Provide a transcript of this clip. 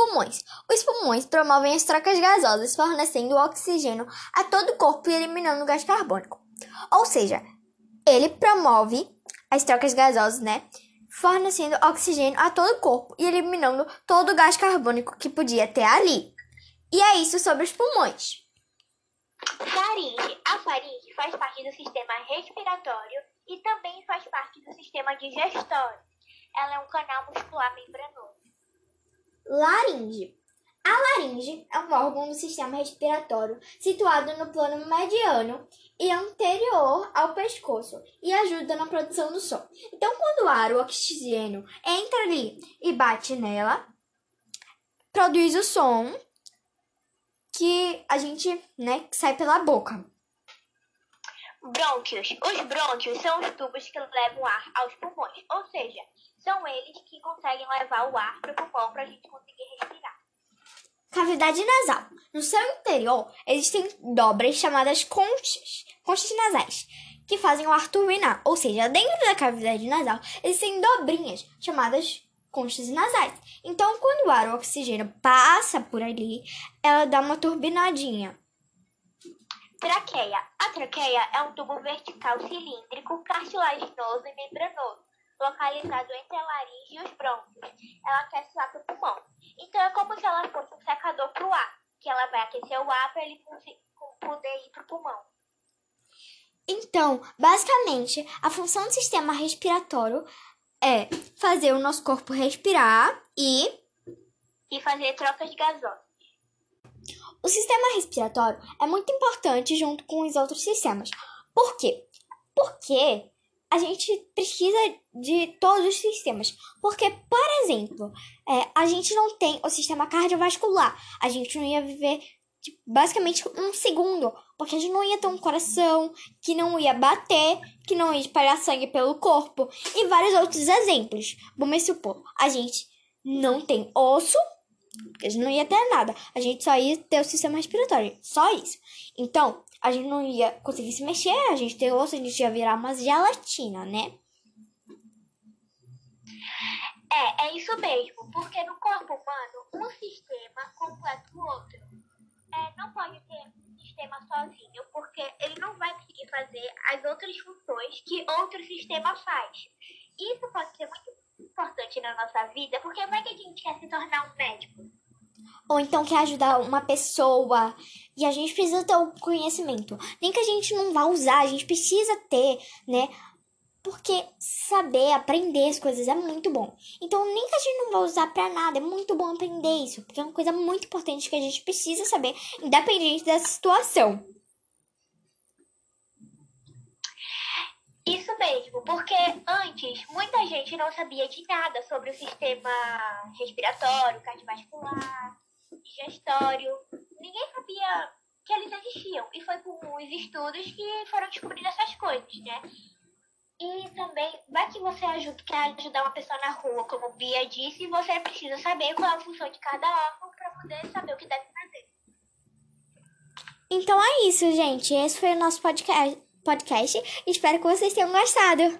pulmões. Os pulmões promovem as trocas gasosas, fornecendo oxigênio a todo o corpo e eliminando o gás carbônico. Ou seja, ele promove as trocas gasosas, né? Fornecendo oxigênio a todo o corpo e eliminando todo o gás carbônico que podia ter ali. E é isso sobre os pulmões. Faringe. A faringe faz parte do sistema respiratório e também faz parte do sistema digestório. Ela é um canal muscular membranoso. Laringe. A laringe é um órgão do sistema respiratório situado no plano mediano e anterior ao pescoço e ajuda na produção do som. Então, quando o ar, o oxigênio, entra ali e bate nela, produz o som que a gente, né, que sai pela boca. Brônquios. Os brônquios são os tubos que levam ar aos pulmões, ou seja, são eles que conseguem levar o ar para o pulmão para a gente conseguir respirar. Cavidade nasal. No seu interior existem dobras chamadas conchas, conchas nasais, que fazem o ar turbinar. Ou seja, dentro da cavidade nasal existem dobrinhas chamadas conchas nasais. Então, quando o ar, o oxigênio, passa por ali, ela dá uma turbinadinha. Traqueia. A traqueia é um tubo vertical cilíndrico, cartilaginoso e membranoso, localizado entre a laringe e os brônquios. Ela aquece o ar para o pulmão. Então é como se ela fosse um secador para o ar, que ela vai aquecer o ar para ele poder ir para o pulmão. Então, basicamente, a função do sistema respiratório é fazer o nosso corpo respirar e. E fazer trocas gasosas. O sistema respiratório é muito importante junto com os outros sistemas. Por quê? Porque a gente precisa de todos os sistemas. Porque, por exemplo, é, a gente não tem o sistema cardiovascular. A gente não ia viver tipo, basicamente um segundo. Porque a gente não ia ter um coração que não ia bater, que não ia espalhar sangue pelo corpo. E vários outros exemplos. Vamos supor, a gente não tem osso a gente não ia ter nada. A gente só ia ter o sistema respiratório. Só isso. Então, a gente não ia conseguir se mexer. A gente tem osso, a gente ia virar uma gelatina, né? É, é isso mesmo. Porque no corpo humano, um sistema completa o outro. É, não pode ter um sistema sozinho, porque ele não vai conseguir fazer as outras funções que outro sistema faz. Isso pode ser muito importante na nossa vida, porque vai que a gente quer se tornar um médico. Ou então quer ajudar uma pessoa e a gente precisa ter o conhecimento. Nem que a gente não vá usar, a gente precisa ter, né? Porque saber, aprender as coisas é muito bom. Então, nem que a gente não vá usar pra nada, é muito bom aprender isso. Porque é uma coisa muito importante que a gente precisa saber, independente da situação. Isso mesmo, porque antes muita gente não sabia de nada sobre o sistema respiratório, cardiovascular, digestório. Ninguém sabia que eles existiam. E foi com os estudos que foram descobrindo essas coisas, né? E também, vai que você ajuda, quer ajudar uma pessoa na rua, como Bia disse, você precisa saber qual é a função de cada órgão para poder saber o que deve fazer. Então é isso, gente. Esse foi o nosso podcast podcast. Espero que vocês tenham gostado.